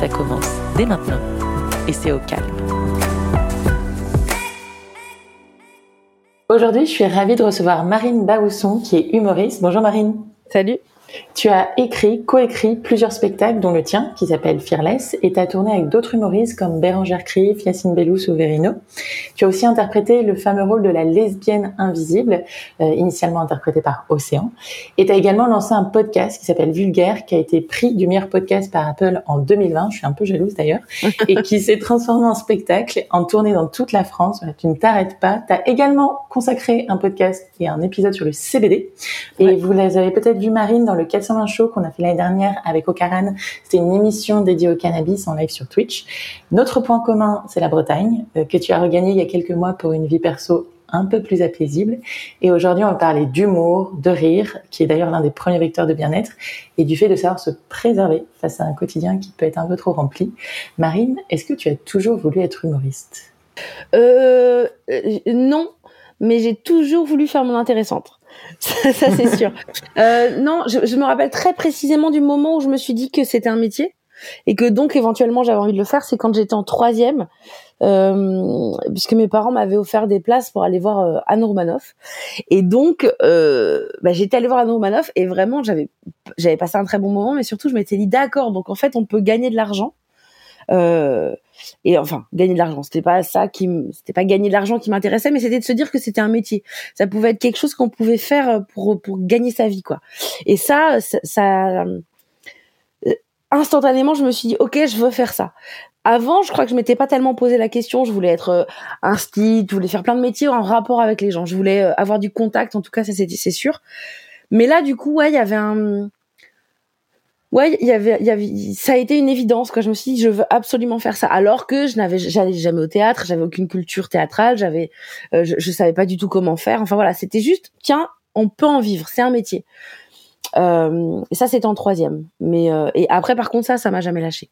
Ça commence dès maintenant et c'est au calme. Aujourd'hui, je suis ravie de recevoir Marine Baousson qui est humoriste. Bonjour Marine. Salut. Tu as écrit, coécrit plusieurs spectacles, dont le tien, qui s'appelle Fearless, et tu as tourné avec d'autres humoristes comme Bérangère Krief, Yacine Bellous ou Verino. Tu as aussi interprété le fameux rôle de la lesbienne invisible, euh, initialement interprété par Océan. Et tu as également lancé un podcast qui s'appelle Vulgaire, qui a été pris du meilleur podcast par Apple en 2020, je suis un peu jalouse d'ailleurs, et qui s'est transformé en spectacle, en tournée dans toute la France. Tu ne t'arrêtes pas. Tu as également consacré un podcast et un épisode sur le CBD. Et vous les avez peut-être vu Marine dans le 420 Show qu'on a fait l'année dernière avec Ocaran. C'était une émission dédiée au cannabis en live sur Twitch. Notre point commun, c'est la Bretagne, euh, que tu as regagné il y a quelques mois pour une vie perso un peu plus apaisible. Et aujourd'hui, on va parler d'humour, de rire, qui est d'ailleurs l'un des premiers vecteurs de bien-être, et du fait de savoir se préserver face à un quotidien qui peut être un peu trop rempli. Marine, est-ce que tu as toujours voulu être humoriste? Euh, euh Non, mais j'ai toujours voulu faire mon intéressante. ça, c'est sûr. Euh, non, je, je, me rappelle très précisément du moment où je me suis dit que c'était un métier et que donc éventuellement j'avais envie de le faire. C'est quand j'étais en troisième, euh, puisque mes parents m'avaient offert des places pour aller voir euh, Anne Romanoff. Et donc, euh, bah, j'étais allée voir Anne Romanoff et vraiment j'avais j'avais passé un très bon moment, mais surtout je m'étais dit d'accord. Donc en fait, on peut gagner de l'argent. Euh, et enfin gagner de l'argent c'était pas ça qui c'était pas gagner de l'argent qui m'intéressait mais c'était de se dire que c'était un métier ça pouvait être quelque chose qu'on pouvait faire euh, pour pour gagner sa vie quoi et ça ça, euh, instantanément je me suis dit ok je veux faire ça avant, je crois que je m'étais pas tellement posé la question. Je voulais être euh, un style, je voulais faire plein de métiers en rapport avec les gens. Je voulais avoir du contact, en tout cas, ça c'est sûr. Mais là, du coup, ouais, il y avait un, ouais, il y avait, il y avait, ça a été une évidence. Quoi. Je me suis dit, je veux absolument faire ça. Alors que je n'avais, j'allais jamais au théâtre, j'avais aucune culture théâtrale, j'avais, euh, je, je savais pas du tout comment faire. Enfin voilà, c'était juste, tiens, on peut en vivre, c'est un métier. Euh, ça, c'était en troisième. Mais euh, et après, par contre, ça, ça m'a jamais lâché.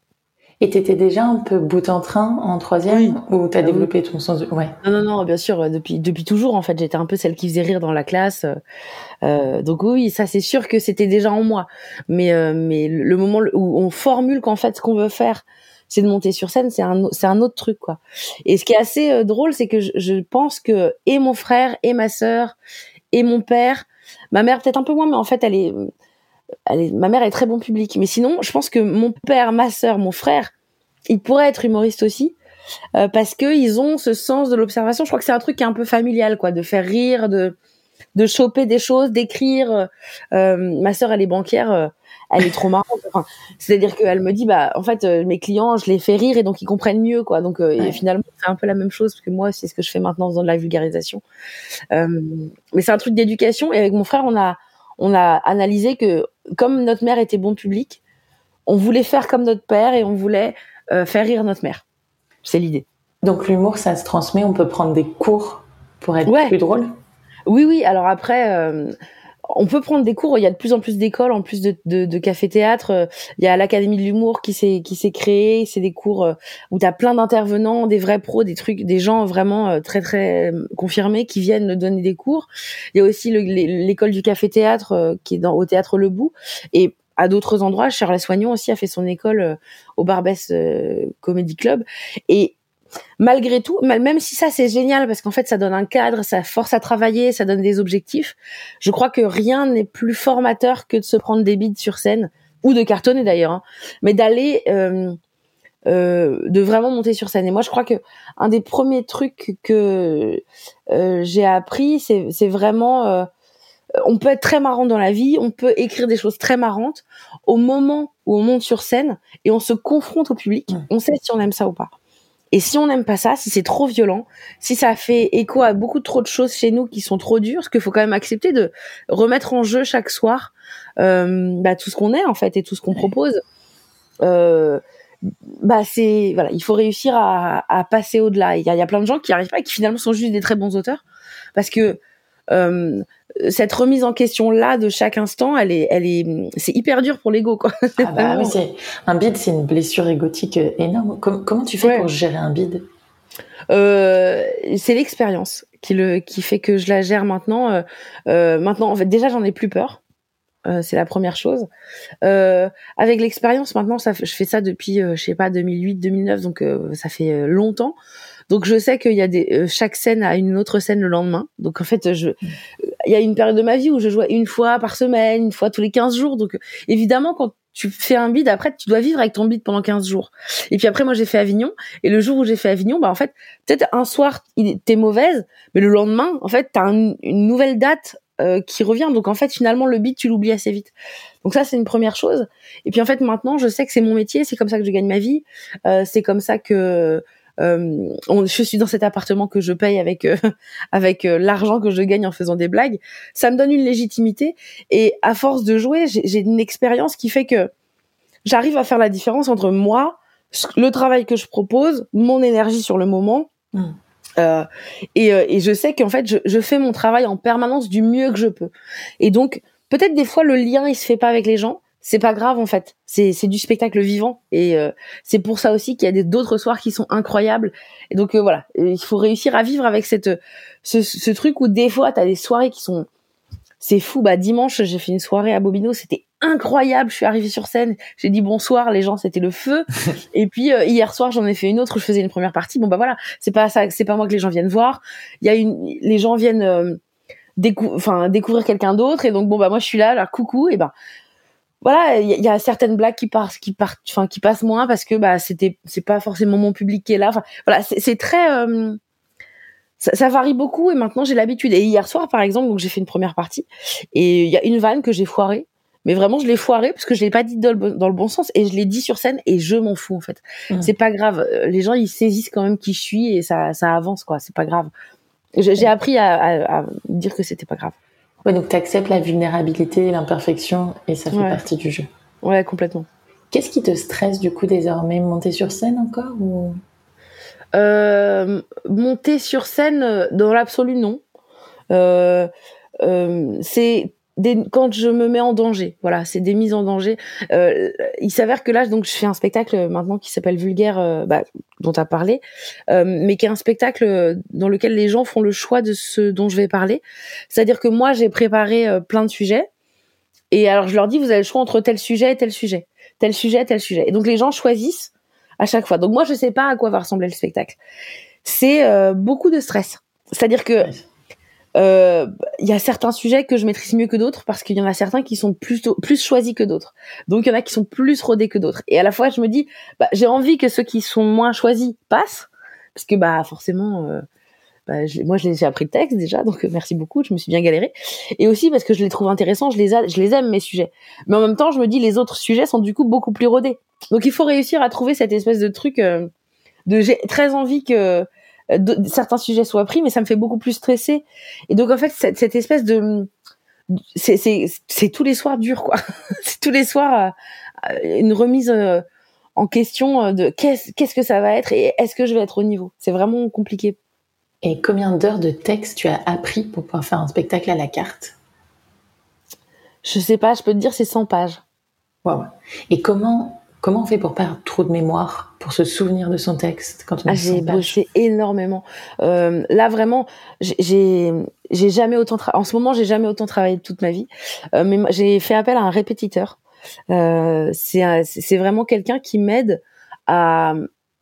Et t'étais déjà un peu bout en train en troisième ou t'as ah développé ton sens de... Ouais. Non, non, non, bien sûr, depuis, depuis toujours, en fait, j'étais un peu celle qui faisait rire dans la classe. Euh, donc oui, ça c'est sûr que c'était déjà en moi. Mais, euh, mais le moment où on formule qu'en fait, ce qu'on veut faire, c'est de monter sur scène, c'est un, c'est un autre truc, quoi. Et ce qui est assez euh, drôle, c'est que je, je, pense que et mon frère, et ma sœur, et mon père, ma mère peut-être un peu moins, mais en fait, elle est ma mère est très bon public. Mais sinon, je pense que mon père, ma sœur, mon frère, ils pourraient être humoristes aussi. Euh, parce que ils ont ce sens de l'observation. Je crois que c'est un truc qui est un peu familial, quoi, de faire rire, de de choper des choses, d'écrire. Euh, ma sœur, elle est banquière, euh, elle est trop marrante. C'est-à-dire qu'elle me dit, bah, en fait, mes clients, je les fais rire et donc ils comprennent mieux, quoi. Donc, et finalement, c'est un peu la même chose parce que moi, c'est ce que je fais maintenant dans de la vulgarisation. mais c'est un truc d'éducation. Et avec mon frère, on a on a analysé que comme notre mère était bon public, on voulait faire comme notre père et on voulait euh, faire rire notre mère. C'est l'idée. Donc l'humour, ça se transmet. On peut prendre des cours pour être plus drôle? Oui, oui. Alors après, euh, on peut prendre des cours. Il y a de plus en plus d'écoles, en plus de, de, de café-théâtre. Il y a l'Académie de l'humour qui s'est qui s'est créée. C'est des cours euh, où tu as plein d'intervenants, des vrais pros, des trucs, des gens vraiment euh, très très confirmés qui viennent donner des cours. Il y a aussi l'école du café-théâtre euh, qui est dans au théâtre Le Bout et à d'autres endroits. Charles Soignon aussi a fait son école au Barbès Comedy Club et malgré tout, même si ça c'est génial parce qu'en fait ça donne un cadre, ça force à travailler, ça donne des objectifs, je crois que rien n'est plus formateur que de se prendre des bides sur scène ou de cartonner d'ailleurs, hein, mais d'aller euh, euh, de vraiment monter sur scène. Et moi je crois que un des premiers trucs que euh, j'ai appris, c'est vraiment on peut être très marrant dans la vie, on peut écrire des choses très marrantes au moment où on monte sur scène et on se confronte au public, on sait si on aime ça ou pas. Et si on n'aime pas ça, si c'est trop violent, si ça fait écho à beaucoup trop de choses chez nous qui sont trop dures, ce qu'il faut quand même accepter de remettre en jeu chaque soir euh, bah, tout ce qu'on est en fait et tout ce qu'on propose. Euh, bah c'est voilà, il faut réussir à, à passer au-delà. Il y a, y a, plein de gens qui arrivent pas et qui finalement sont juste des très bons auteurs parce que euh, cette remise en question là de chaque instant, elle est, elle est, c'est hyper dur pour l'ego quoi. Ah bah oui, c'est un bide, c'est une blessure égotique énorme. comment tu fais pour gérer un bide? Euh, C'est l'expérience qui le, qui fait que je la gère maintenant. Euh, euh maintenant, en fait, déjà j'en ai plus peur. Euh, c'est la première chose. Euh, avec l'expérience, maintenant, ça, je fais ça depuis, euh, je sais pas, 2008, 2009, donc ça fait longtemps. Donc je sais qu'il y a des chaque scène a une autre scène le lendemain. Donc en fait, je il y a une période de ma vie où je jouais une fois par semaine, une fois tous les 15 jours. Donc évidemment quand tu fais un bid après tu dois vivre avec ton bid pendant 15 jours. Et puis après moi j'ai fait Avignon et le jour où j'ai fait Avignon, bah en fait, peut-être un soir t'es mauvaise, mais le lendemain, en fait, t'as une nouvelle date euh, qui revient. Donc en fait, finalement, le beat, tu l'oublies assez vite. Donc ça, c'est une première chose. Et puis en fait, maintenant, je sais que c'est mon métier, c'est comme ça que je gagne ma vie, euh, c'est comme ça que euh, je suis dans cet appartement que je paye avec euh, avec l'argent que je gagne en faisant des blagues. Ça me donne une légitimité et à force de jouer, j'ai une expérience qui fait que j'arrive à faire la différence entre moi, le travail que je propose, mon énergie sur le moment. Euh, et, euh, et, je sais qu'en fait, je, je, fais mon travail en permanence du mieux que je peux. Et donc, peut-être des fois, le lien, il se fait pas avec les gens. C'est pas grave en fait. C'est c'est du spectacle vivant et euh, c'est pour ça aussi qu'il y a d'autres soirs qui sont incroyables. Et donc voilà, il faut réussir à vivre avec cette ce, ce truc où des fois tu as des soirées qui sont c'est fou. Bah dimanche, j'ai fait une soirée à Bobino, c'était incroyable. Je suis arrivée sur scène, j'ai dit bonsoir, les gens, c'était le feu. et puis euh, hier soir, j'en ai fait une autre où je faisais une première partie. Bon bah voilà, c'est pas ça, c'est pas moi que les gens viennent voir. Il y a une, les gens viennent euh, enfin découvrir quelqu'un d'autre. Et donc bon bah moi je suis là, là coucou. Et ben voilà, il y, a certaines blagues qui passent, qui partent, enfin qui passent moins parce que bah c'était, c'est pas forcément mon public qui est là. Enfin voilà, c'est très euh, ça, ça, varie beaucoup et maintenant j'ai l'habitude. Et hier soir, par exemple, donc j'ai fait une première partie et il y a une vanne que j'ai foirée mais vraiment je l'ai foiré parce que je l'ai pas dit dans le, dans le, bon sens et je l'ai dit sur scène et je m'en fous en fait. Mmh. C'est pas grave, euh, les gens ils saisissent quand même qui je suis et ça ça avance quoi, c'est pas grave. J'ai appris à, à, à, dire que c'était pas grave. Ouais, donc tu acceptes la vulnérabilité, l'imperfection et ça fait partie du jeu. Ouais, complètement. Qu'est-ce qui te stresse du coup désormais? Monter sur scène encore ou? Euh, Monter sur scène, euh, dans l'absolu, non. Euh, euh, c'est quand je me mets en danger. Voilà, c'est des mises en danger. Euh, il s'avère que là, donc, je fais un spectacle maintenant qui s'appelle Vulgaire, euh, bah, dont tu as parlé, euh, mais qui est un spectacle dans lequel les gens font le choix de ce dont je vais parler. C'est-à-dire que moi, j'ai préparé plein de sujets, et alors je leur dis, vous avez le choix entre tel sujet et tel sujet, tel sujet, tel sujet. Et donc les gens choisissent à chaque fois. Donc moi, je sais pas à quoi va ressembler le spectacle. C'est beaucoup de stress. C'est-à-dire que euh, y a certains sujets que je maîtrise mieux que d'autres parce qu'il y en a certains qui sont plus plus choisis que d'autres. Donc il y en a qui sont plus rodés que d'autres. Et à la fois je me dis, bah, j'ai envie que ceux qui sont moins choisis passent parce que bah forcément. Euh, bah, moi, j'ai appris le texte déjà, donc euh, merci beaucoup. Je me suis bien galéré, et aussi parce que je les trouve intéressants. Je les, je les aime mes sujets, mais en même temps, je me dis les autres sujets sont du coup beaucoup plus rodés. Donc, il faut réussir à trouver cette espèce de truc euh, de j'ai très envie que euh, certains sujets soient pris, mais ça me fait beaucoup plus stresser. Et donc en fait, cette, cette espèce de c'est tous les soirs dur quoi. c'est tous les soirs euh, une remise euh, en question de qu'est-ce qu'est-ce que ça va être et est-ce que je vais être au niveau. C'est vraiment compliqué. Et combien d'heures de texte tu as appris pour pouvoir faire un spectacle à la carte? Je sais pas, je peux te dire c'est 100 pages. Wow. Et comment Comment on fait pour perdre trop de mémoire, pour se souvenir de son texte quand on ah, J'ai bossé énormément. Euh, là vraiment, j'ai j'ai jamais autant en ce moment j'ai jamais autant travaillé toute ma vie. Euh, mais j'ai fait appel à un répétiteur. Euh, c'est c'est vraiment quelqu'un qui m'aide à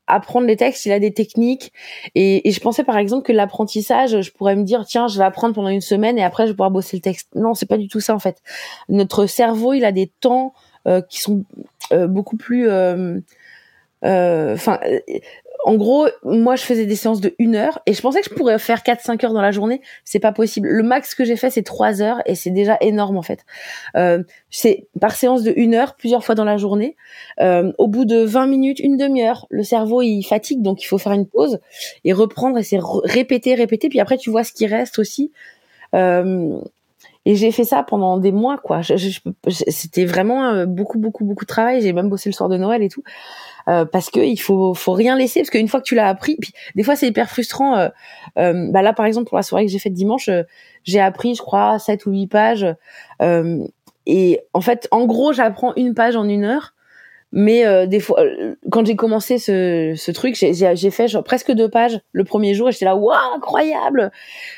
apprendre les textes, il a des techniques. Et, et je pensais par exemple que l'apprentissage, je pourrais me dire, tiens, je vais apprendre pendant une semaine et après je vais pouvoir bosser le texte. Non, c'est pas du tout ça en fait. Notre cerveau, il a des temps euh, qui sont beaucoup plus euh, enfin en gros, moi, je faisais des séances de une heure et je pensais que je pourrais faire 4-5 heures dans la journée. C'est pas possible. Le max que j'ai fait, c'est 3 heures et c'est déjà énorme, en fait. Euh, c'est par séance de une heure, plusieurs fois dans la journée. Euh, au bout de 20 minutes, une demi-heure, le cerveau, il fatigue, donc il faut faire une pause et reprendre et c'est répéter, répéter. Puis après, tu vois ce qui reste aussi. Euh, et j'ai fait ça pendant des mois, quoi. C'était vraiment euh, beaucoup, beaucoup, beaucoup de travail. J'ai même bossé le soir de Noël et tout. euh, parce que il faut faut rien laisser parce qu'une fois que tu l'as appris, puis des fois c'est hyper frustrant. Euh, euh, bah là par exemple pour la soirée que j'ai faite dimanche, j'ai appris je crois sept ou huit pages et en fait en gros j'apprends une page en une heure mais euh, des fois, euh, quand j'ai commencé ce, ce truc, j'ai fait genre presque deux pages le premier jour et j'étais là, waouh, incroyable.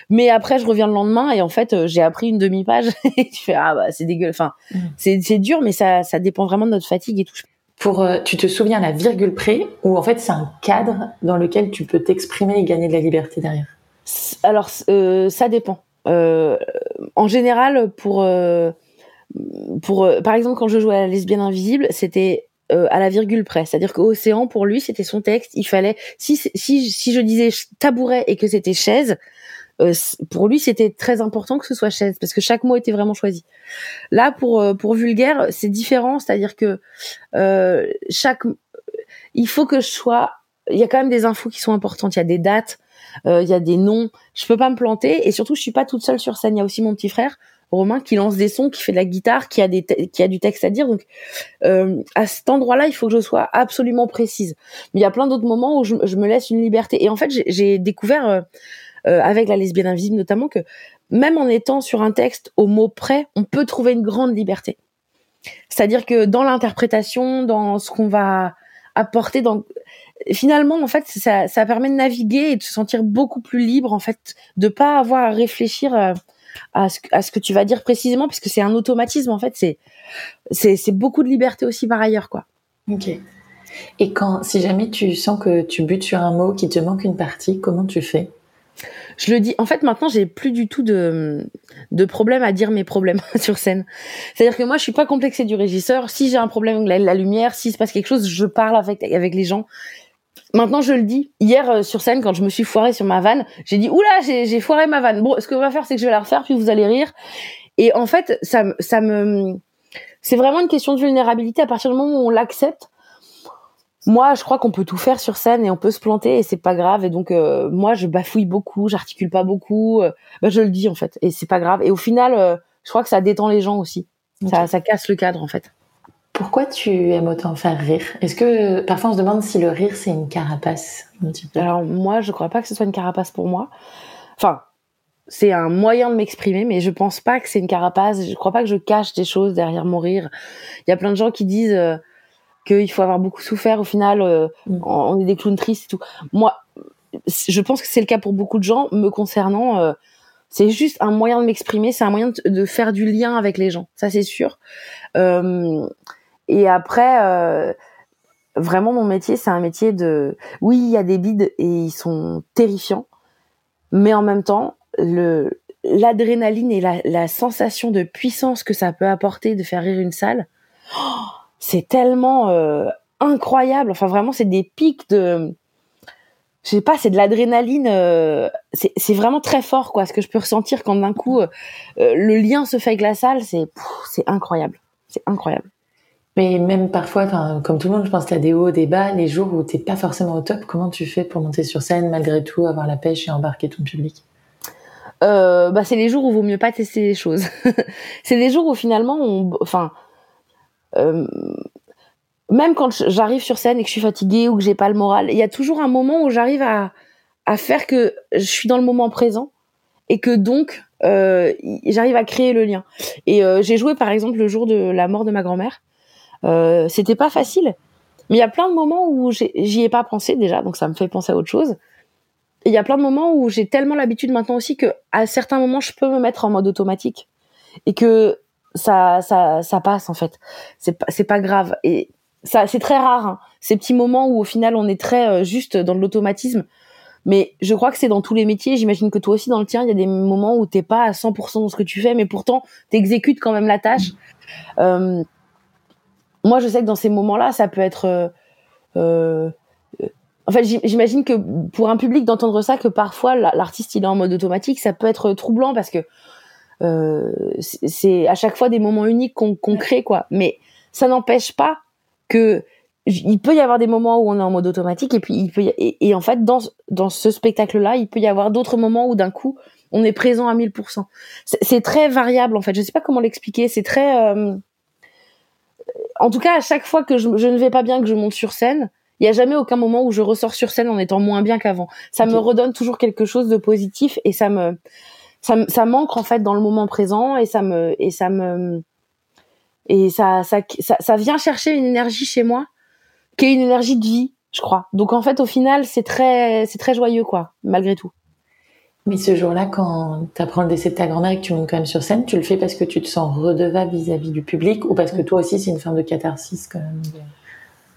Mais après, je reviens le lendemain et en fait, euh, j'ai appris une demi-page et tu fais ah bah c'est dégueu. Enfin, mm. c'est dur, mais ça ça dépend vraiment de notre fatigue et tout. Pour, tu te souviens la virgule près ou en fait c'est un cadre dans lequel tu peux t'exprimer et gagner de la liberté derrière? Alors ça dépend. en général, pour pour par exemple quand je jouais à la lesbienne invisible, c'était euh, à la virgule près. C'est-à-dire qu'Océan, pour lui, c'était son texte. Il fallait, si, si, si je disais tabouret et que c'était chaise, euh, pour lui, c'était très important que ce soit chaise parce que chaque mot était vraiment choisi. Là, pour euh, pour vulgaire, c'est différent. C'est-à-dire que chaque, il faut que je sois. Il y a quand même des infos qui sont importantes. Il y a des dates, il y a des noms. Je peux pas me planter et surtout, je suis pas toute seule sur scène. Il y a aussi mon petit frère Romain qui lance des sons, qui fait de la guitare, qui a des qui a du texte à dire. Donc euh, à cet endroit-là, il faut que je sois absolument précise. Mais il y a plein d'autres moments où je, me laisse une liberté. Et en fait, j'ai découvert euh, euh, avec la lesbienne invisible notamment que même en étant sur un texte au mot près, on peut trouver une grande liberté. C'est-à-dire que dans l'interprétation, dans ce qu'on va apporter, dans finalement en fait ça, ça permet de naviguer et de se sentir beaucoup plus libre en fait, de pas avoir à réfléchir. Euh, à ce, à ce que tu vas dire précisément, parce que c'est un automatisme en fait. C'est c'est beaucoup de liberté aussi par ailleurs, quoi. Ok. Et quand, si jamais tu sens que tu butes sur un mot, qui te manque une partie, comment tu fais? Je le dis. En fait, maintenant, j'ai plus du tout de, de problème à dire mes problèmes sur scène. C'est-à-dire que moi, je suis pas complexée du régisseur. Si j'ai un problème avec la, la lumière, s'il se passe quelque chose, je parle avec, avec les gens. Maintenant, je le dis. Hier, euh, sur scène, quand je me suis foirée sur ma vanne, j'ai dit, oula, j'ai foiré ma vanne. Bon, ce que on va faire, c'est que je vais la refaire, puis vous allez rire. Et en fait, ça, ça me, c'est vraiment une question de vulnérabilité à partir du moment où on l'accepte. Moi, je crois qu'on peut tout faire sur scène et on peut se planter et c'est pas grave. Et donc, euh, moi, je bafouille beaucoup, j'articule pas beaucoup. Euh, bah, je le dis en fait, et c'est pas grave. Et au final, je crois que ça détend les gens aussi. Ça, ça casse le cadre en fait. Pourquoi tu aimes autant faire rire? Est-ce que parfois on se demande si le rire c'est une carapace Alors moi, je crois pas que ce soit une carapace pour moi. Enfin, c'est un moyen de m'exprimer, mais je pense pas que c'est une carapace. Je crois pas que je cache des choses derrière mon rire. Il y a plein de gens qui disent euh, qu'il faut avoir beaucoup souffert. Au final, euh, mm. on est des clowns tristes et tout. Moi, je pense que c'est le cas pour beaucoup de gens. Me concernant, euh, c'est juste un moyen de m'exprimer. C'est un moyen de, de, faire du lien avec les gens. Ça, c'est sûr. Euh, et après, euh, vraiment, mon métier, c'est un métier de... Oui, il y a des bides et ils sont terrifiants, mais en même temps, l'adrénaline et la, sensation de puissance que ça peut apporter de faire rire une salle, oh, c'est tellement euh, incroyable. Enfin, vraiment, c'est des pics de... Je sais pas, c'est de l'adrénaline. Euh, c'est vraiment très fort, quoi. Ce que je peux ressentir quand d'un coup, le lien se fait avec la salle, c'est incroyable. C'est incroyable. Mais même parfois, comme tout le monde, je pense qu'il y a des hauts, des bas, les jours où t'es pas forcément au top. Comment tu fais pour monter sur scène malgré tout, avoir la pêche et embarquer ton public? Euh, bah c'est les jours où vaut mieux pas tester les choses. c'est les jours où finalement, enfin, euh, même quand j'arrive sur scène et que je suis fatiguée ou que j'ai pas le moral, il y a toujours un moment où j'arrive à, faire que je suis dans le moment présent et que donc euh, j'arrive à créer le lien. Et j'ai joué par exemple le jour de la mort de ma grand-mère. Euh, c'était pas facile. Mais il y a plein de moments où j'y ai pas pensé déjà, donc ça me fait penser à autre chose. Il y a plein de moments où j'ai tellement l'habitude maintenant aussi que à certains moments je peux me mettre en mode automatique et que ça ça ça passe en fait. C'est pas c'est pas grave et ça c'est très rare hein. ces petits moments où au final on est très euh, juste dans l'automatisme. Mais je crois que c'est dans tous les métiers. J'imagine que toi aussi dans le tien, il y a des moments où t'es pas à 100% dans ce que tu fais, mais pourtant t'exécutes quand même la tâche. Euh, moi, je sais que dans ces moments-là, ça peut être. Euh, euh en fait, j'imagine que pour un public d'entendre ça, que parfois l'artiste il est en mode automatique, ça peut être troublant parce que euh, c'est à chaque fois des moments uniques qu'on crée, quoi. Mais ça n'empêche pas que il peut y avoir des moments où on est en mode automatique et puis il peut et, en fait dans dans ce spectacle-là, il peut y avoir d'autres moments où d'un coup on est présent à 1000%. C'est très variable en fait. Je sais pas comment l'expliquer. C'est très euh, en tout cas, à chaque fois que je, ne vais pas bien, que je monte sur scène, il y a jamais aucun moment où je ressors sur scène en étant moins bien qu'avant. Ça me redonne toujours quelque chose de positif et ça me ça, ça manque en fait dans le moment présent et ça me et ça me et ça ça, ça, ça vient chercher une énergie chez moi qui est une énergie de vie, je crois. Donc en fait au final, c'est très c'est très joyeux quoi, malgré tout. Mais ce jour-là, quand tu apprends le décès de ta grand-mère et que tu montes quand même sur scène, tu le fais parce que tu te sens redevable vis-à-vis du public ou parce que toi aussi c'est une forme de catharsis quand même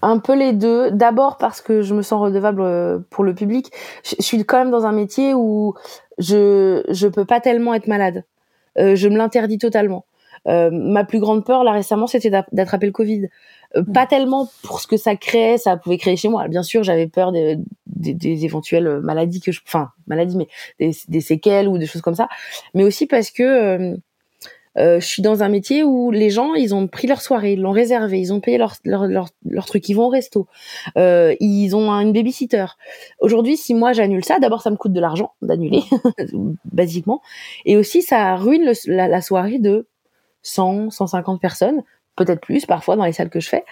un peu les deux. D'abord parce que je me sens redevable euh, pour le public. Je, suis quand même dans un métier où je je peux pas tellement être malade. Euh, je me l'interdis totalement. Euh, ma plus grande peur là récemment, c'était d'attraper le Covid. Euh, pas tellement pour ce que ça créait, ça pouvait créer chez moi. Bien sûr, j'avais peur des, des, des, éventuelles maladies que je, enfin maladies, mais des, des, séquelles ou des choses comme ça. Mais aussi parce que euh, euh, je suis dans un métier où les gens, ils ont pris leur soirée, ils l'ont réservé, ils ont payé leur, leur, leur, leur, truc, ils vont au resto, euh, ils ont une babysitter. Aujourd'hui, si moi j'annule ça, d'abord ça me coûte de l'argent d'annuler, basiquement, et aussi ça ruine le, la, la, soirée de 100, 150 personnes, peut-être plus parfois dans les salles que je fais.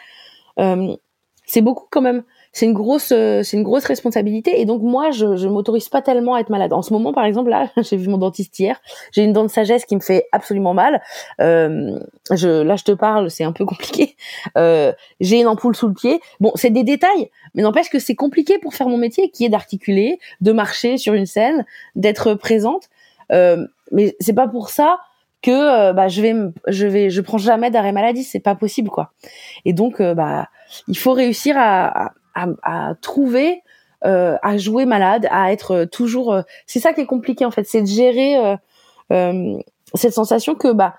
Euh, c'est beaucoup quand même c'est une grosse euh, c'est une grosse responsabilité. Et donc moi je je m'autorise pas tellement à être malade. En ce moment par exemple là j'ai vu mon dentiste hier. J'ai une dent de sagesse qui me fait absolument mal. Euh, je là je te parle c'est un peu compliqué. Euh, j'ai une ampoule sous le pied. Bon c'est des détails mais n'empêche que c'est compliqué pour faire mon métier qui est d'articuler de marcher sur une scène d'être présente. Euh, mais c'est pas pour ça que euh, bah je vais je vais je prends jamais d'arrêt maladie c'est pas possible quoi et donc euh, bah il faut réussir à, à, à trouver, euh, à jouer malade, à être toujours. Euh, c'est ça qui est compliqué en fait, c'est de gérer euh, euh cette sensation que bah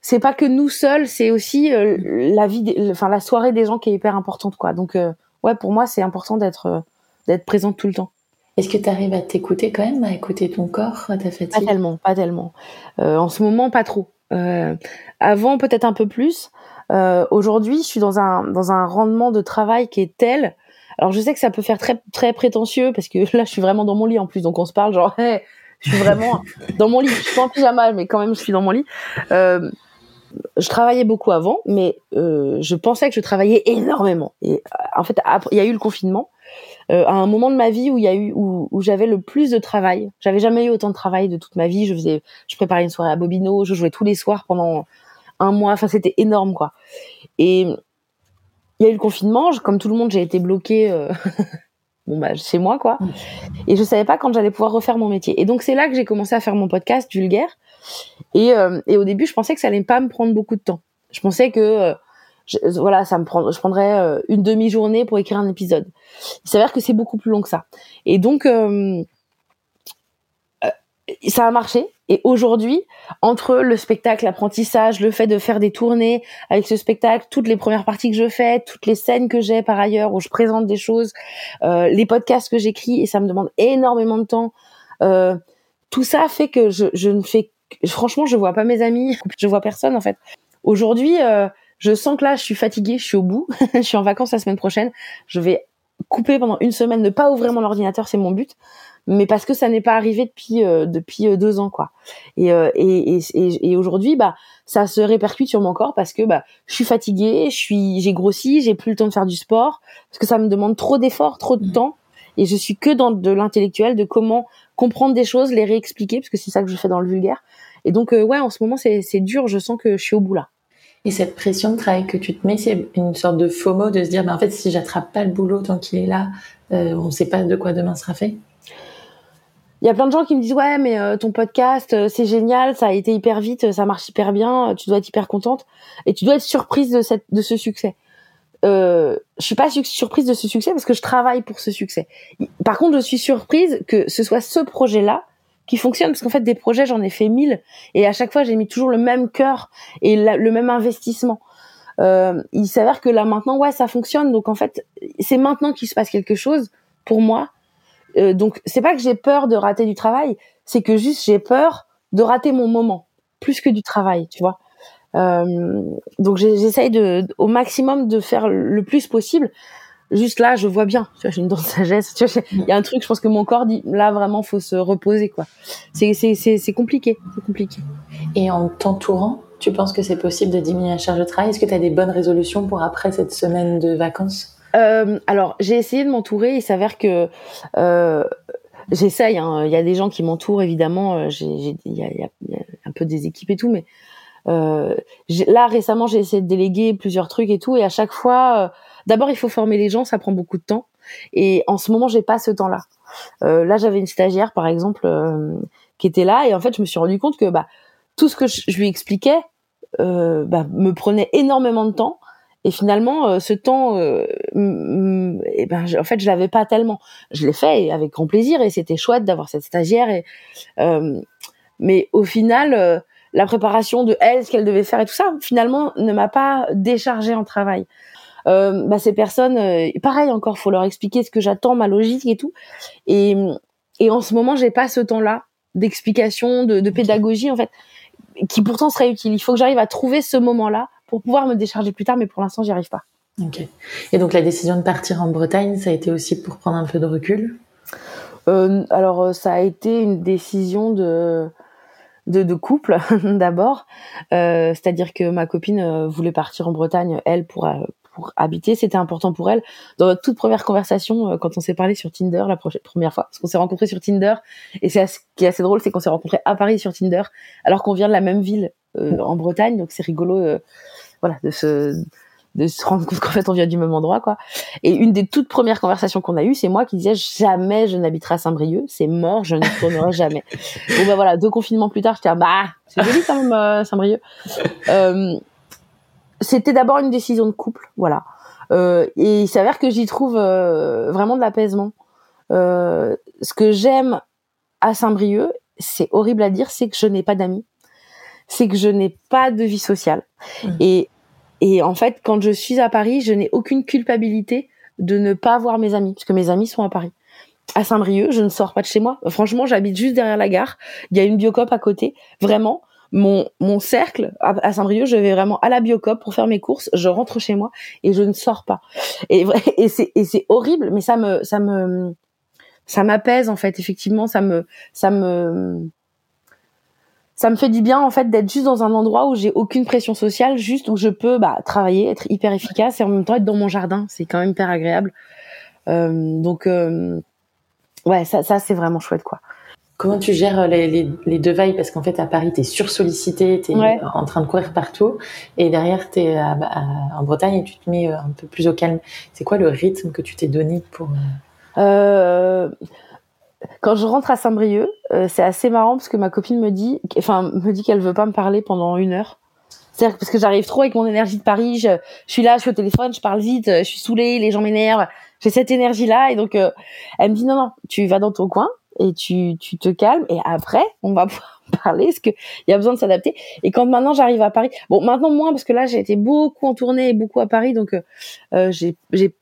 c'est pas que nous seuls, c'est aussi la vie, enfin la soirée des gens qui est hyper importante quoi. Donc ouais, pour moi c'est important d'être d'être présente tout le temps. Est-ce que tu arrives à t'écouter quand même, à écouter ton corps, à ta fatigue? Pas tellement, pas tellement. Euh, en ce moment, pas trop. Euh, avant, peut-être un peu plus. Euh, Aujourd'hui, je suis dans un dans un rendement de travail qui est tel. Alors, je sais que ça peut faire très très prétentieux parce que là, je suis vraiment dans mon lit en plus, donc on se parle genre, hey, je suis vraiment dans mon lit. Je suis pas en pyjama, mais quand même, je suis dans mon lit. Euh, je travaillais beaucoup avant, mais euh, je pensais que je travaillais énormément. Et en fait, il y a eu le confinement. Euh, à un moment de ma vie où il y a eu où, où j'avais le plus de travail. J'avais jamais eu autant de travail de toute ma vie. Je faisais, je préparais une soirée à Bobino, je jouais tous les soirs pendant un mois. Enfin, c'était énorme, quoi. Et il y a eu le confinement. comme tout le monde, j'ai été bloquée. Euh, bon bah chez moi quoi et je savais pas quand j'allais pouvoir refaire mon métier et donc c'est là que j'ai commencé à faire mon podcast vulgaire et, euh, et au début je pensais que ça allait pas me prendre beaucoup de temps je pensais que euh, voilà ça me prend je prendrais euh, une demi-journée pour écrire un épisode il s'avère que c'est beaucoup plus long que ça et donc ça a marché. Et aujourd'hui, entre le spectacle, l'apprentissage, le fait de faire des tournées avec ce spectacle, toutes les premières parties que je fais, toutes les scènes que j'ai par ailleurs où je présente des choses, euh, les podcasts que j'écris et ça me demande énormément de temps. Euh, tout ça fait que je, je, ne fais, franchement, je vois pas mes amis, je vois personne en fait. Aujourd'hui, euh, je sens que là, je suis fatiguée, je suis au bout, je suis en vacances la semaine prochaine, je vais couper pendant une semaine, ne pas ouvrir mon ordinateur, c'est mon but mais parce que ça n'est pas arrivé depuis euh, depuis euh, deux ans quoi. Et euh, et, et, et aujourd'hui bah ça se répercute sur mon corps parce que bah je suis fatiguée, je suis j'ai grossi, j'ai plus le temps de faire du sport parce que ça me demande trop d'efforts, trop de mmh. temps et je suis que dans de l'intellectuel de comment comprendre des choses, les réexpliquer parce que c'est ça que je fais dans le vulgaire. Et donc ouais en ce moment c'est c'est dur, je sens que je suis au bout là. Et cette pression de travail que tu te mets, c'est une sorte de FOMO de se dire, bah, en fait, si j'attrape pas le boulot tant qu'il est là, euh, on ne sait pas de quoi demain sera fait. Il y a plein de gens qui me disent ouais mais euh, ton podcast euh, c'est génial, ça a été hyper vite, ça marche hyper bien, tu dois être hyper contente et tu dois être surprise de cette de ce succès. Euh, je suis pas surprise de ce succès parce que je travaille pour ce succès. Par contre, je suis surprise que ce soit ce projet-là qui fonctionne parce qu'en fait des projets j'en ai fait mille et à chaque fois j'ai mis toujours le même cœur et le même investissement. Euh, il s'avère que là maintenant ouais ça fonctionne donc en fait c'est maintenant qu'il se passe quelque chose pour moi euh, donc c'est pas que j'ai peur de rater du travail, c'est que juste j'ai peur de rater mon moment plus que du travail, tu vois. Euh, donc j'essaye de au maximum de faire le plus possible. Juste là, je vois bien, tu vois, j'ai une dent de sagesse. il y a un truc, je pense que mon corps dit là vraiment faut se reposer quoi. C'est c'est c'est compliqué, c'est compliqué. Et en t'entourant, tu penses que c'est possible de diminuer la charge de travail? Est-ce que tu as des bonnes résolutions pour après cette semaine de vacances? Euh, alors, j'ai essayé de m'entourer. Il s'avère que euh, j'essaye. Hein. Il y a des gens qui m'entourent, évidemment. Il y, a, un peu des équipes et tout, mais euh, là récemment, j'ai essayé de déléguer plusieurs trucs et tout, et à chaque fois, d'abord il faut former les gens, ça prend beaucoup de temps. Et en ce moment, j'ai pas ce temps-là. là, j'avais une stagiaire, par exemple, qui était là, et en fait, je me suis rendu compte que bah tout ce que je, lui expliquais bah, me prenait énormément de temps et finalement, euh, ce temps, euh, eh ben, en fait, je l'avais pas tellement. Je l'ai fait avec grand plaisir et c'était chouette d'avoir cette stagiaire. Et, euh, mais au final, la préparation de elle, ce qu'elle devait faire et tout ça, finalement, ne m'a pas déchargé en travail. Bah, ces personnes, pareil encore, faut leur expliquer ce que j'attends, ma logique et tout. Et, et en ce moment, j'ai pas ce temps-là d'explication, de, de pédagogie en fait, qui pourtant serait utile. Il faut que j'arrive à trouver ce moment-là pour pouvoir me décharger plus tard, mais pour l'instant, j'y arrive pas. Ok. Et donc la décision de partir en Bretagne, ça a été aussi pour prendre un peu de recul? Euh, Alors euh, ça a été une décision de de, de couple d'abord, euh, c'est-à-dire que ma copine euh, voulait partir en Bretagne, elle pour euh, habiter, c'était important pour elle. Dans notre toute première conversation, quand on s'est parlé sur Tinder la première fois, parce qu'on s'est rencontrés sur Tinder, et c'est ce qui est assez drôle, c'est qu'on s'est rencontrés à Paris sur Tinder, alors qu'on vient de la même ville en Bretagne, donc c'est rigolo voilà, de se de se rendre compte qu'en fait on vient du même endroit quoi. Et une des toutes premières conversations qu'on a eues, c'est moi qui disais jamais je n'habiterai à Saint-Brieuc, c'est mort, je ne tournerai jamais. bon bah voilà, deux confinements plus tard, j'étais bah c'est joli quand même euh, Saint-Brieuc. Euh, c'était d'abord une décision de couple, voilà. Euh, et il s'avère que j'y trouve euh, vraiment de l'apaisement. Euh, ce que j'aime à Saint-Brieuc, c'est horrible à dire, c'est que je n'ai pas d'amis c'est que je n'ai pas de vie sociale. Mmh. Et, et en fait, quand je suis à Paris, je n'ai aucune culpabilité de ne pas voir mes amis, parce que mes amis sont à Paris. À Saint-Brieuc, je ne sors pas de chez moi. Franchement, j'habite juste derrière la gare. Il y a une biocop à côté. Vraiment, mon, mon cercle à, Saint-Brieuc, je vais vraiment à la biocop pour faire mes courses. Je rentre chez moi et je ne sors pas. Et, et c'est, horrible, mais ça me, ça me, ça m'apaise en fait. Effectivement, ça me, ça me, ça me fait du bien en fait d'être juste dans un endroit où j'ai aucune pression sociale, juste où je peux bah, travailler, être hyper efficace et en même temps être dans mon jardin. C'est quand même hyper agréable. Euh, donc euh, ouais, ça, ça c'est vraiment chouette quoi. Comment tu gères les, les, les deux vagues Parce qu'en fait, à Paris, tu es sursollicité, tu es en train de courir partout. Et derrière, tu es en Bretagne et tu te mets euh, un peu plus au calme. C'est quoi le rythme que tu t'es donné pour... Euh, quand je rentre à Saint-Brieuc, euh, c'est assez marrant parce que ma copine me dit, enfin, me dit qu'elle veut pas me parler pendant une heure. C'est-à-dire parce que j'arrive trop avec mon énergie de Paris, je, suis là, je suis au téléphone, je parle vite, je suis saoulée, les gens m'énervent, j'ai cette énergie-là et donc euh, elle me dit non non, tu vas dans ton coin et tu, tu te calmes et après on va pouvoir parler parce que il y a besoin de s'adapter et quand maintenant j'arrive à Paris bon maintenant moins parce que là j'ai été beaucoup en tournée et beaucoup à Paris donc euh, j'ai j'ai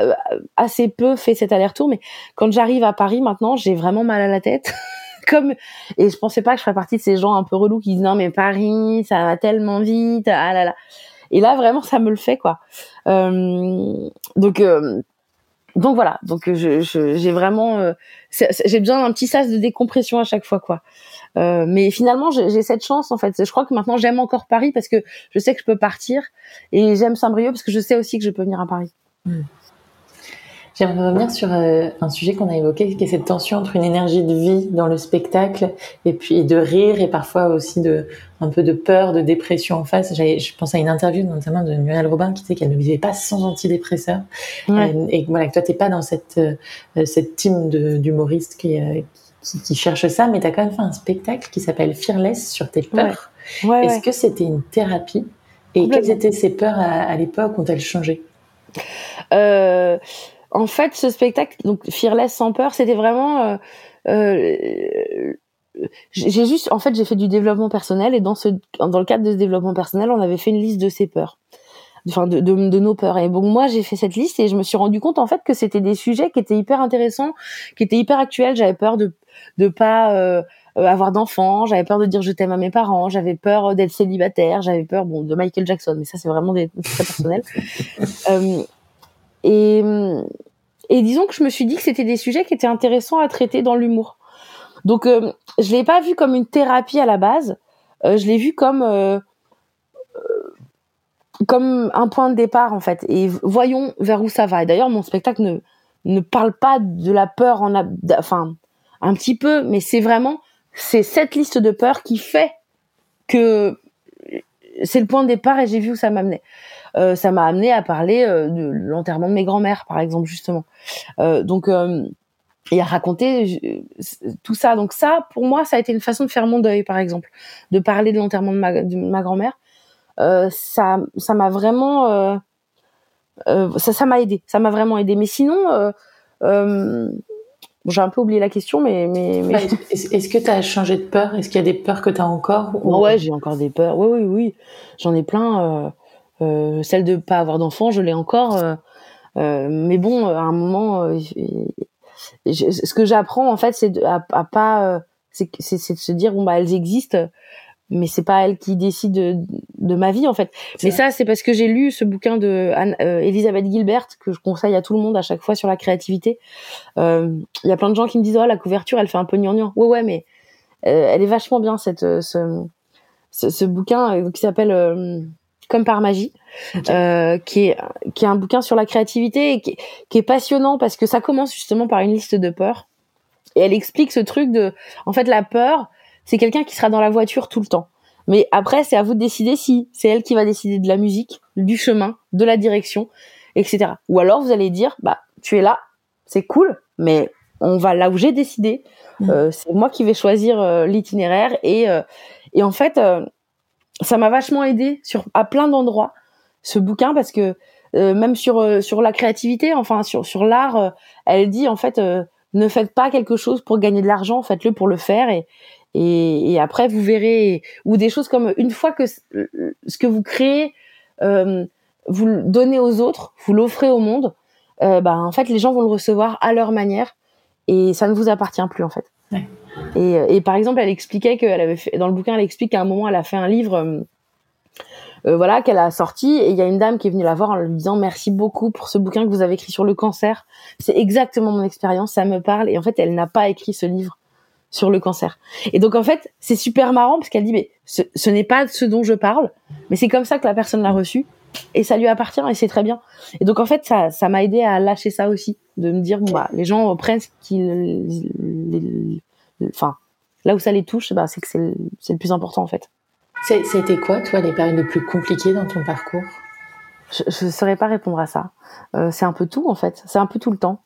euh, assez peu fait cet aller-retour, mais quand j'arrive à Paris maintenant, j'ai vraiment mal à la tête. Comme et je pensais pas que je ferais partie de ces gens un peu relous qui disent non mais Paris, ça va tellement vite, ah là là. Et là vraiment ça me le fait quoi. Euh, donc euh, donc voilà, donc je, j'ai vraiment j'ai besoin d'un petit sas de décompression à chaque fois quoi. mais finalement j'ai cette chance en fait. Je crois que maintenant j'aime encore Paris parce que je sais que je peux partir et j'aime Saint-Brieuc parce que je sais aussi que je peux venir à Paris. Mmh. J'aimerais revenir sur euh, un sujet qu'on a évoqué, qui est cette tension entre une énergie de vie dans le spectacle et puis de rire et parfois aussi de un peu de peur, de dépression en face. Je pense à une interview notamment de Muriel Robin qui disait qu'elle ne vivait pas sans antidépresseurs. Et, voilà que toi t'es pas dans cette euh, cette team d'humoristes qui, euh, qui, qui cherche ça, mais tu as quand même fait un spectacle qui s'appelle Fearless sur tes peurs. Est-ce que c'était une thérapie? Et quelles étaient ces peurs à, à l'époque? Ont-elles changé? Euh, en fait, ce spectacle, donc Fearless sans peur, c'était vraiment. Euh, euh, j'ai juste, en fait, j'ai fait du développement personnel et dans ce, dans le cadre de ce développement personnel, on avait fait une liste de ses peurs, enfin de, de, de nos peurs. Et bon, moi, j'ai fait cette liste et je me suis rendu compte en fait que c'était des sujets qui étaient hyper intéressants, qui étaient hyper actuels. J'avais peur de de pas euh, avoir d'enfants, j'avais peur de dire je t'aime à mes parents, j'avais peur d'être célibataire, j'avais peur bon de Michael Jackson, mais ça c'est vraiment des très personnel. euh, et, et disons que je me suis dit que c'était des sujets qui étaient intéressants à traiter dans l'humour. Donc euh, je l'ai pas vu comme une thérapie à la base, euh, je l'ai vu comme euh, comme un point de départ en fait et voyons vers où ça va. Et d'ailleurs mon spectacle ne ne parle pas de la peur en enfin un petit peu mais c'est vraiment c'est cette liste de peurs qui fait que c'est le point de départ et j'ai vu où ça m'amenait. Euh, ça m'a amené à parler euh, de l'enterrement de mes grands-mères par exemple justement. Euh, donc et à raconter tout ça. Donc ça, pour moi, ça a été une façon de faire mon deuil, par exemple, de parler de l'enterrement de ma, grand-mère. Euh, ça, ça m'a vraiment, euh, euh, ça, ça m'a aidé. Ça m'a vraiment aidé. Mais sinon, j'ai un peu oublié la question, mais, mais, mais... Bah, est-ce que tu as changé de peur? Est-ce qu'il y a des peurs que tu as encore Ouais, j'ai encore des peurs. Oui, oui, oui. J'en ai plein. Euh, celle de pas avoir d'enfant, je l'ai encore. mais bon, à un moment, ce que j'apprends en fait, c'est à, à, pas, c'est de se dire bon bah elles existent mais c'est pas elle qui décide de, de ma vie en fait. Mais ça, c'est parce que j'ai lu ce bouquin de Anne, euh, Elisabeth Gilbert que je conseille à tout le monde à chaque fois sur la créativité. Euh, il y a plein de gens qui me disent oh la couverture elle fait un peu gnangnan. Ouais ouais mais euh, elle est vachement bien cette euh, ce, ce, ce bouquin qui s'appelle comme par magie, qui est qui est un bouquin sur la créativité et qui, qui est passionnant parce que ça commence justement par une liste de peurs et elle explique ce truc de en fait la peur c'est quelqu'un qui sera dans la voiture tout le temps. Mais après, c'est à vous de décider si c'est elle qui va décider de la musique, du chemin, de la direction, etc. Ou alors vous allez dire, bah, tu es là, c'est cool, mais on va là où j'ai décidé. Mmh. Euh, c'est moi qui vais choisir euh, l'itinéraire et euh, et en fait, ça m'a vachement aidé sur à plein d'endroits ce bouquin parce que même sur sur la créativité, enfin sur sur l'art, elle dit en fait ne faites pas quelque chose pour gagner de l'argent, faites-le pour le faire et et, après, vous verrez, ou des choses comme une fois que ce que vous créez, euh, vous le donnez aux autres, vous l'offrez au monde, euh, bah, en fait, les gens vont le recevoir à leur manière et ça ne vous appartient plus, en fait. Et, et, par exemple, elle expliquait qu'elle avait fait, dans le bouquin, elle explique qu'à un moment, elle a fait un livre, euh, euh voilà, qu'elle a sorti et il y a une dame qui est venue la voir en lui disant merci beaucoup pour ce bouquin que vous avez écrit sur le cancer. C'est exactement mon expérience, ça me parle. Et en fait, elle n'a pas écrit ce livre sur le cancer. Et donc en fait, c'est super marrant parce qu'elle dit mais ce, ce n'est pas ce dont je parle, mais c'est comme ça que la personne l'a reçu et ça lui appartient et c'est très bien. Et donc en fait, ça ça m'a aidé à lâcher ça aussi, de me dire bon bah les gens prennent ce qu'ils enfin là où ça les touche, bah c'est que c'est le, le plus important en fait. C'était quoi toi les périodes les plus compliquées dans ton parcours? Je ne saurais pas répondre à ça. Euh, c'est un peu tout en fait, c'est un peu tout le temps,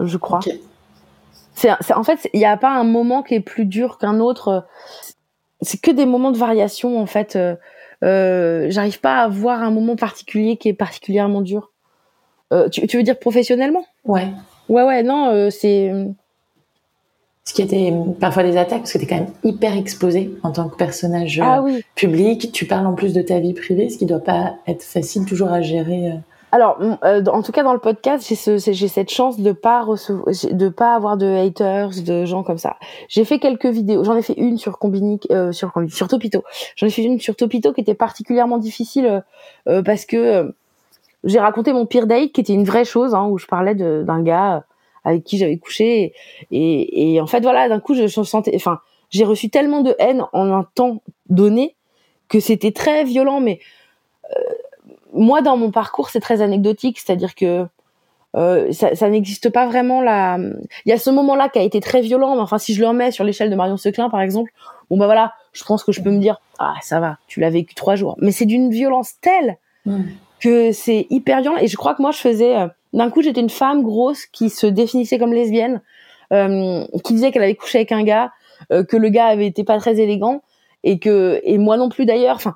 je crois. Okay c'est, en fait, il n'y a pas un moment qui est plus dur qu'un autre. C'est que des moments de variation, en fait. Euh, euh, j'arrive pas à voir un moment particulier qui est particulièrement dur. Tu, tu, veux dire professionnellement? Ouais. Ouais, ouais, non, euh, c'est. Ce qui était parfois des attaques, parce que tu es quand même hyper exposé en tant que personnage ah, oui. public. Tu parles en plus de ta vie privée, ce qui doit pas être facile toujours à gérer. Alors, euh, en tout cas dans le podcast, j'ai ce, j'ai cette chance de pas recevoir, de pas avoir de haters, de gens comme ça. J'ai fait quelques vidéos. J'en ai fait une sur Combini, euh, sur sur Topito. J'en ai fait une sur Topito qui était particulièrement difficile euh, euh parce que euh, j'ai raconté mon pire date, qui était une vraie chose, hein, où je parlais d'un gars avec qui j'avais couché. Et, et, en fait, voilà, d'un coup, je, je sentais, enfin, j'ai reçu tellement de haine en un temps donné que c'était très violent, mais moi, dans mon parcours, c'est très anecdotique, c'est-à-dire que euh, ça, ça n'existe pas vraiment là. Il y a ce moment-là qui a été très violent, mais enfin, si je le remets sur l'échelle de Marion Seclin, par exemple, bon bah voilà, je pense que je peux me dire, ah ça va, tu l'as vécu trois jours, mais c'est d'une violence telle que c'est hyper violent. Et je crois que moi, je faisais, euh, d'un coup, j'étais une femme grosse qui se définissait comme lesbienne, euh, qui disait qu'elle avait couché avec un gars, euh, que le gars avait été pas très élégant, et que et moi non plus d'ailleurs. Enfin,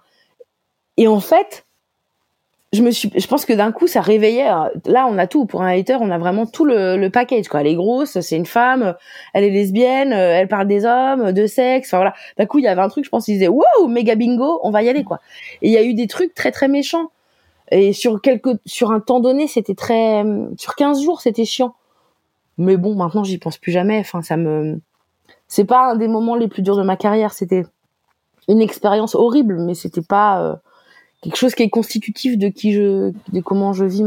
et en fait, je me suis, je pense que d'un coup, ça réveillait. Euh, là, on a tout pour un hater, on a vraiment tout le, le package. Quoi. Elle est grosse, c'est une femme, elle est lesbienne, elle parle des hommes, de sexe. Enfin voilà. D'un coup, il y avait un truc, je pense, ils disaient wow, méga bingo, on va y aller quoi. Et il y a eu des trucs très très méchants. Et sur quelques, sur un temps donné, c'était très, sur 15 jours, c'était chiant. Mais bon, maintenant, j'y pense plus jamais. Enfin, ça me, c'est pas un des moments les plus durs de ma carrière. C'était une expérience horrible, mais c'était pas euh, quelque chose qui est constitutif de qui je, de comment je vis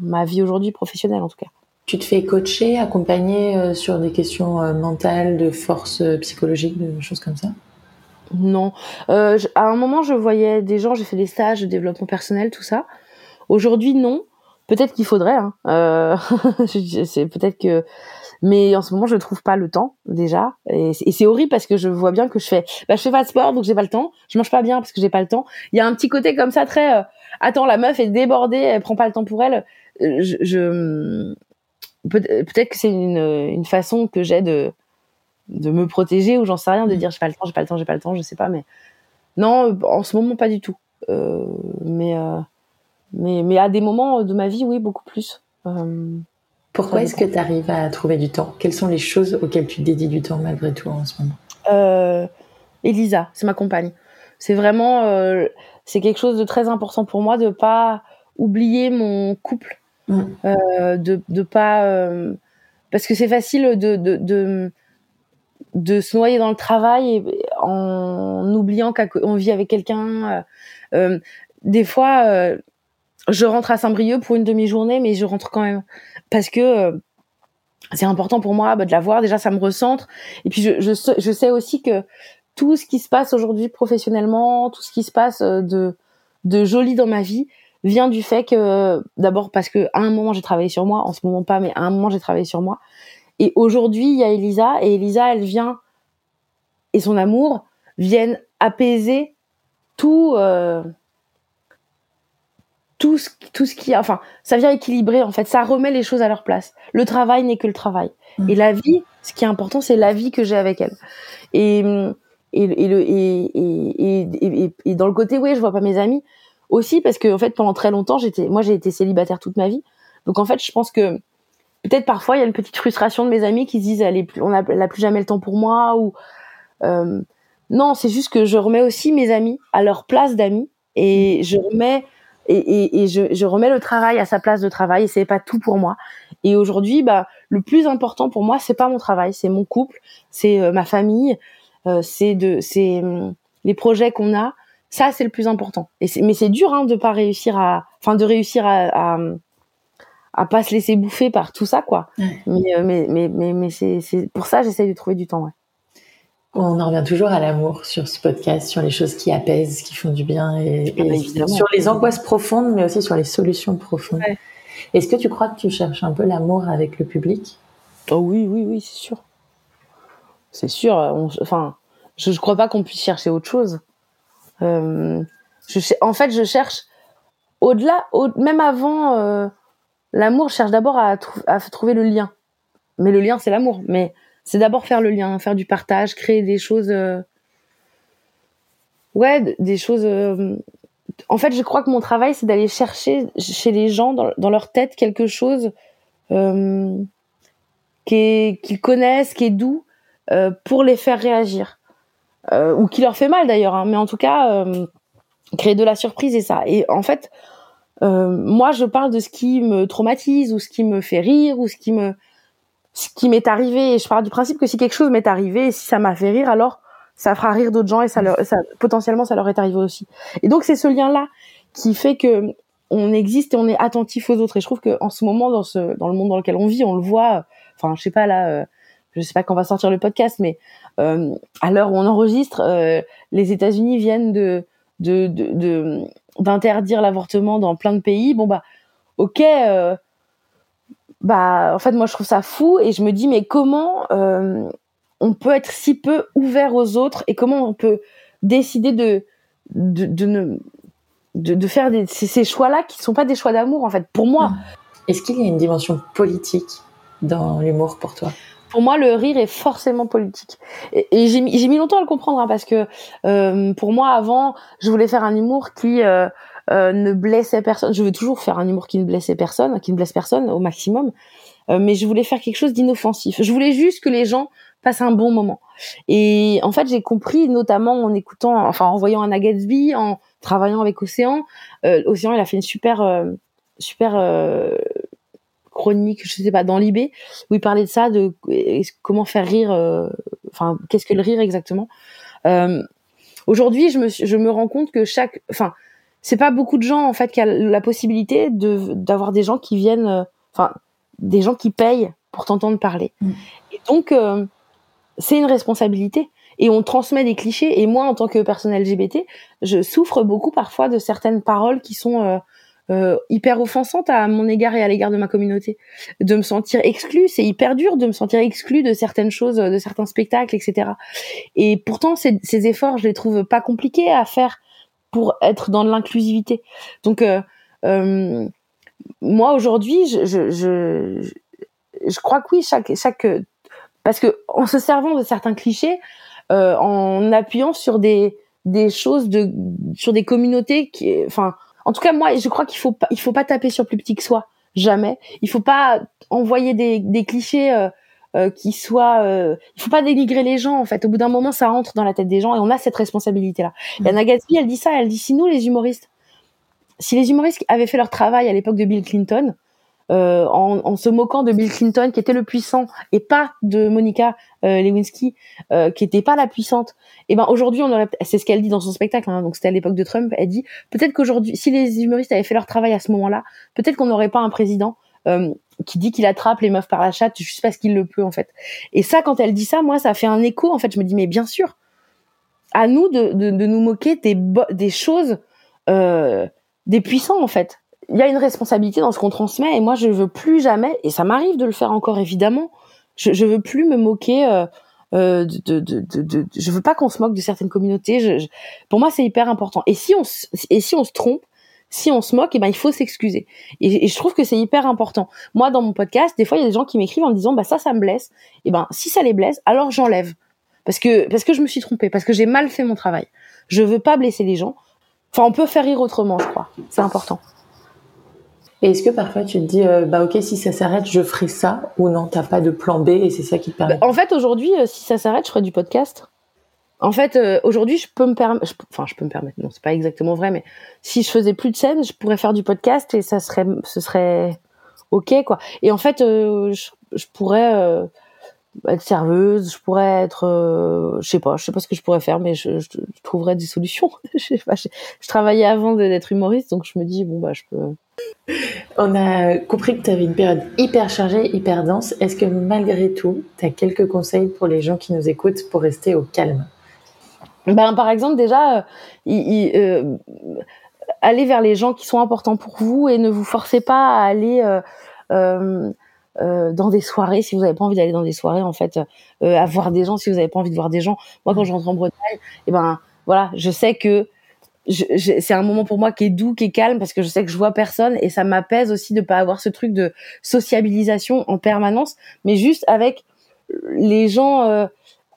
ma vie aujourd'hui professionnelle en tout cas. Tu te fais coacher, accompagner euh, sur des questions euh, mentales, de force psychologique, de choses comme ça? Non. Euh, à un moment, je voyais des gens, j'ai fait des stages développement personnel, tout ça. Aujourd'hui, non. Peut-être qu'il faudrait. Hein. Euh, c'est peut-être que, mais en ce moment, je ne trouve pas le temps déjà. Et, c'est horrible parce que je vois bien que je fais, bah, je fais pas de sport, donc j'ai pas le temps. Je mange pas bien parce que j'ai pas le temps. Il y a un petit côté comme ça très. Euh, attends, la meuf est débordée, elle prend pas le temps pour elle. Je, je peut-être que c'est une, une façon que j'ai de de me protéger ou j'en sais rien, de mm. dire j'ai pas le temps, j'ai pas le temps, j'ai pas le temps, je sais pas, mais non, en ce moment pas du tout. Euh, mais, euh, mais mais à des moments de ma vie, oui, beaucoup plus. Euh, Pourquoi est-ce que tu arrives à trouver du temps? Quelles sont les choses auxquelles tu dédies du temps malgré tout en ce moment? Elisa, c'est ma compagne. C'est vraiment c'est quelque chose de très important pour moi de pas oublier mon couple, mm. de de pas parce que c'est facile de, de, de de se noyer dans le travail en oubliant qu'on vit avec quelqu'un. Euh, euh, des fois, euh, je rentre à Saint-Brieuc pour une demi-journée, mais je rentre quand même parce que c'est important pour moi bah, de la voir. Déjà, ça me recentre. Et puis, je, je, je sais aussi que tout ce qui se passe aujourd'hui professionnellement, tout ce qui se passe de, de joli dans ma vie, vient du fait que d'abord parce que à un moment j'ai travaillé sur moi, en ce moment pas, mais à un moment j'ai travaillé sur moi et aujourd'hui, il y a Elisa, et Elisa, elle vient, et son amour viennent apaiser tout, euh, tout ce, tout ce qui, enfin, ça vient équilibrer, en fait, ça remet les choses à leur place. Le travail n'est que le travail. Mmh. Et la vie, ce qui est important, c'est la vie que j'ai avec elle. Et, et, et, le, et, et, dans le côté, oui, je vois pas mes amis, aussi parce que, en fait, pendant très longtemps, j'étais, moi, j'ai été célibataire toute ma vie. Donc, en fait, je pense que, peut-être parfois il y a une petite frustration de mes amis qui se disent elle est plus, on a, plus jamais le temps pour moi ou euh, non c'est juste que je remets aussi mes amis à leur place d'amis et je remets et, et, je, je, remets le travail à sa place de travail et c'est pas tout pour moi. Et aujourd'hui bah le plus important pour moi c'est pas mon travail c'est mon couple c'est euh, ma famille euh, c'est de c'est hum, les projets qu'on a. Ça c'est le plus important. Et mais c'est dur hein, de pas réussir à enfin de réussir à, à à pas se laisser bouffer par tout ça quoi. Euh, mais, mais, mais mais mais c'est pour ça j'essaye de trouver du temps ouais. On en revient toujours à l'amour sur ce podcast, sur les choses qui apaisent, qui font du bien, et, ah, sur les angoisses profondes, mais aussi sur les solutions profondes. Est-ce que tu crois que tu cherches un peu l'amour avec le public? Oh oui, oui, oui, c'est sûr. C'est sûr. enfin, je ne crois pas qu'on puisse chercher autre chose. Euh, je, en fait, je cherche au-delà, au, même avant. Euh, L'amour cherche d'abord à, trouver le lien. Mais le lien, c'est l'amour. Mais c'est d'abord faire le lien, faire du partage, créer des choses. Euh, ouais, des choses. Euh, en fait, je crois que mon travail, c'est d'aller chercher chez les gens, dans, leur tête, quelque chose euh, qu'ils connaissent, qui est doux, pour les faire réagir. ou qui leur fait mal d'ailleurs. Hein. Mais en tout cas, créer de la surprise et ça. Et en fait, moi, je parle de ce qui me traumatise ou ce qui me fait rire ou ce qui me ce qui m'est arrivé. Et je parle du principe que si quelque chose m'est arrivé, si ça m'a fait rire, alors ça fera rire d'autres gens et ça, leur, ça potentiellement ça leur est arrivé aussi. Et donc c'est ce lien-là qui fait que on existe et on est attentif aux autres. Et je trouve que en ce moment dans ce dans le monde dans lequel on vit, on le voit. Enfin, je sais pas là. Euh, je sais pas quand va sortir le podcast, mais euh, à l'heure où on enregistre, euh, les États-Unis viennent de de, de, de d'interdire l'avortement dans plein de pays, bon bah ok, euh, bah en fait moi je trouve ça fou et je me dis mais comment euh, on peut être si peu ouvert aux autres et comment on peut décider de ne, de, faire ces, choix-là qui sont pas des choix d'amour en fait pour moi. Est-ce qu'il y a une dimension politique dans l'humour pour toi? Pour moi, le rire est forcément politique. Et, j'ai mis longtemps à le comprendre hein, parce que euh, pour moi, avant, je voulais faire un humour qui euh, euh, ne blessait personne. Je veux toujours faire un humour qui ne blessait personne, qui ne blesse personne au maximum. mais je voulais faire quelque chose d'inoffensif. Je voulais juste que les gens passent un bon moment. Et en fait, j'ai compris, notamment en écoutant, enfin en voyant Anna Gatsby, en travaillant avec Océan. Océan, il a fait une super, super chronique, je sais pas, dans l'IB, où il parlait de ça, de comment faire rire, euh, enfin, qu'est-ce que le rire exactement. Euh, Aujourd'hui, je me, je me rends compte que chaque, enfin, c'est pas beaucoup de gens en fait qui a la possibilité de d'avoir des gens qui viennent, euh, enfin, des gens qui payent pour t'entendre parler. Mm. Et donc, euh, c'est une responsabilité. et on transmet des clichés. Et moi, en tant que personne LGBT, je souffre beaucoup parfois de certaines paroles qui sont euh, euh, hyper offensantes à mon égard et à l'égard de ma communauté. De me sentir exclu, c'est hyper dur de me sentir exclu de certaines choses, de certains spectacles, etc. Et pourtant, ces, ces efforts, je les trouve pas compliqués à faire pour être dans l'inclusivité. Donc, euh, euh, moi aujourd'hui, je, je, je, je, crois que oui, chaque, chaque, parce que en se servant de certains clichés, euh, en appuyant sur des des choses de sur des communautés qui enfin en tout cas moi je crois qu'il faut pas il faut pas taper sur plus petit que soi. Jamais. Il faut pas envoyer des des clichés euh, euh, qui soient euh, il faut pas dénigrer les gens en fait. Au bout d'un moment ça entre dans la tête des gens et on a cette responsabilité là mmh. Gatsby elle dit ça. Elle dit si nous les humoristes si les humoristes avaient fait leur travail à l'époque de Bill Clinton euh, en, en, se moquant de Bill Clinton qui était le puissant et pas de Monica euh, Lewinsky euh, qui était pas la puissante. Et eh ben aujourd'hui on aurait c'est ce qu'elle dit dans son spectacle hein, donc c'était à l'époque de Trump elle dit peut-être qu'aujourd'hui si les humoristes avaient fait leur travail à ce moment-là peut-être qu'on n'aurait pas un président euh, qui dit qu'il attrape les meufs par la chatte juste parce qu'il le peut en fait. Et ça quand elle dit ça moi ça fait un écho en fait. Je me dis mais bien sûr. À nous de, de, de nous moquer des des choses euh, des puissants en fait il y a une responsabilité dans ce qu'on transmet et moi je veux plus jamais et ça m'arrive de le faire encore évidemment je, je veux plus me moquer euh, euh de, de, de, je veux pas qu'on se moque de certaines communautés pour moi c'est hyper important. Et si on et si on se trompe si on se moque eh ben il faut s'excuser. Et, je trouve que c'est hyper important. Moi dans mon podcast des fois il y a des gens qui m'écrivent en me disant bah ça ça me blesse. Et ben si ça les blesse alors j'enlève. Parce que parce que je me suis trompée parce que j'ai mal fait mon travail. Je veux pas blesser les gens. Enfin on peut faire rire autrement je crois. C'est important et est-ce que parfois tu te dis, euh, bah ok, si ça s'arrête, je ferai ça, ou non, t'as pas de plan B et c'est ça qui te permet? Bah, En fait, aujourd'hui, euh, si ça s'arrête, je ferai du podcast. En fait, euh, aujourd'hui, je peux me permettre, enfin, je peux me permettre, non, c'est pas exactement vrai, mais si je faisais plus de scène, je pourrais faire du podcast et ça serait, ce serait ok, quoi. Et en fait, je, je, pourrais être serveuse, je pourrais être, euh, je sais pas, je sais pas ce que je pourrais faire, mais je, je, trouverais des solutions. je, sais pas, je, travaillais avant d'être humoriste, donc je me dis bon bah je peux. On a compris que tu avais une période hyper chargée, hyper dense. Est-ce que malgré tout, tu as quelques conseils pour les gens qui nous écoutent pour rester au calme? Ben par exemple déjà, euh, il, euh, allez vers les gens qui sont importants pour vous et ne vous forcez pas à aller euh, dans des soirées si vous n'avez pas envie d'aller dans des soirées en fait euh, à voir des gens si vous n'avez pas envie de voir des gens. Moi quand je rentre en Bretagne et eh ben voilà je sais que c'est un moment pour moi qui est doux qui est calme parce que je sais que je vois personne et ça m'apaise aussi de pas avoir ce truc de sociabilisation en permanence mais juste avec les gens euh,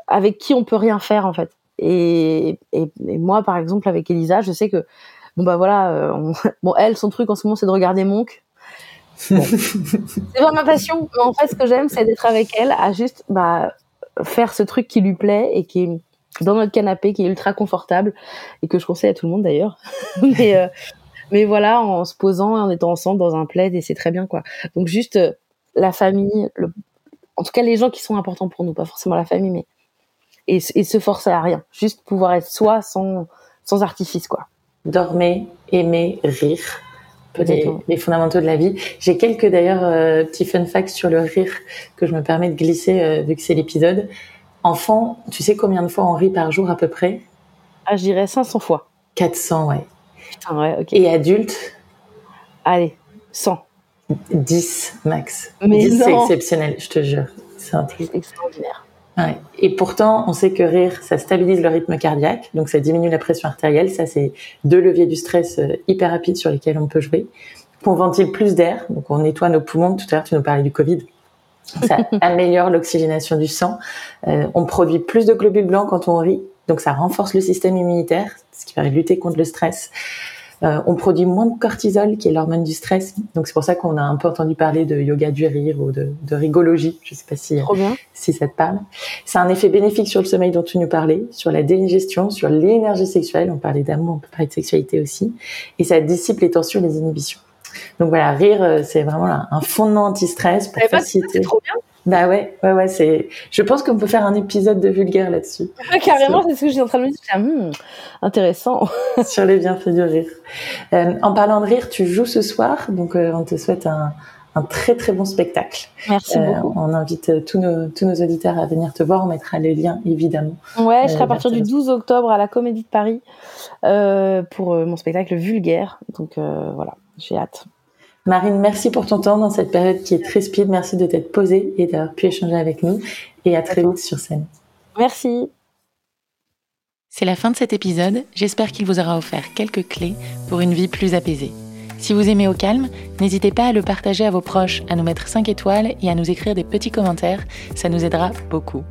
avec qui on peut rien faire en fait. Et, et, et, moi par exemple avec Elisa je sais que bon bah voilà euh, bon elle son truc en ce moment c'est de regarder Monk c'est pas ma passion, mais en fait, ce que j'aime, c'est d'être avec elle, à juste bah, faire ce truc qui lui plaît et qui est dans notre canapé, qui est ultra confortable et que je conseille à tout le monde d'ailleurs. mais, euh, mais voilà, en se posant, en étant ensemble dans un plaid et c'est très bien quoi. Donc juste euh, la famille, le... en tout cas les gens qui sont importants pour nous, pas forcément la famille, mais et, et se forcer à rien, juste pouvoir être soi sans sans artifice quoi. Dormez, aimer, rire les, fondamentaux de la vie. J'ai quelques d'ailleurs euh, petits fun facts sur le rire que je me permets de glisser euh, vu que c'est l'épisode. Enfant, tu sais combien de fois on rit par jour à peu près? Ah, je dirais 500 fois. 400, ouais. Putain, ouais, ok. Et adulte? Allez, 100. 10 max. Mais 10 c'est exceptionnel, je te jure. C'est un Et pourtant, on sait que rire, ça stabilise le rythme cardiaque, donc ça diminue la pression artérielle. Ça, c'est deux leviers du stress euh, hyper rapides sur lesquels on peut jouer. On ventile plus d'air, donc on nettoie nos poumons. Tout à l'heure, tu nous parlais du Covid. Ça améliore l'oxygénation du sang. Euh, on produit plus de globules blancs quand on rit, donc ça renforce le système immunitaire, ce qui permet de lutter contre le stress. Euh, on produit moins de cortisol, qui est l'hormone du stress. Donc c'est pour ça qu'on a un peu entendu parler de yoga du rire ou de, de rigologie. Je sais pas si, si ça te parle. C'est un effet bénéfique sur le sommeil dont tu nous parlais, sur la digestion, sur l'énergie sexuelle. On parlait d'amour, on peut parler de sexualité aussi. Et ça dissipe les tensions et les inhibitions. Donc voilà, rire, euh, c'est vraiment un fondement anti-stress pour faciliter. C'est trop bien. Bah ouais, ouais, ouais, c'est. Je pense qu'on peut faire un épisode de vulgaire là-dessus. carrément, c'est ce que je suis en train de me dire. Hmm, intéressant. Sur les bienfaits du rire. Euh, en parlant de rire, tu joues ce soir, donc euh, on te souhaite un, un très très bon spectacle. Merci beaucoup. On invite tous nos, tous nos auditeurs à venir te voir. On mettra les liens évidemment. Ouais, je serai à partir du 12 octobre à la Comédie de Paris pour mon spectacle Vulgaire. Donc voilà, j'ai hâte. Marine, merci pour ton temps dans cette période qui est très speed. Merci de t'être posée et d'avoir pu échanger avec nous. Et à très vite sur scène. Merci. C'est la fin de cet épisode. J'espère qu'il vous aura offert quelques clés pour une vie plus apaisée. Si vous aimez Au Calme, n'hésitez pas à le partager à vos proches, à nous mettre 5 étoiles et à nous écrire des petits commentaires, ça nous aidera beaucoup.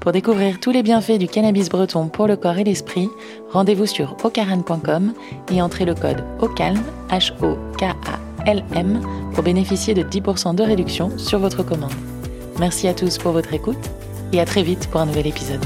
Pour découvrir tous les bienfaits du cannabis breton pour le corps et l'esprit, rendez-vous sur ocaran.com et entrez le code OCALM, H-O-K-A-L-M, pour bénéficier de 10% de réduction sur votre commande. Merci à tous pour votre écoute et à très vite pour un nouvel épisode.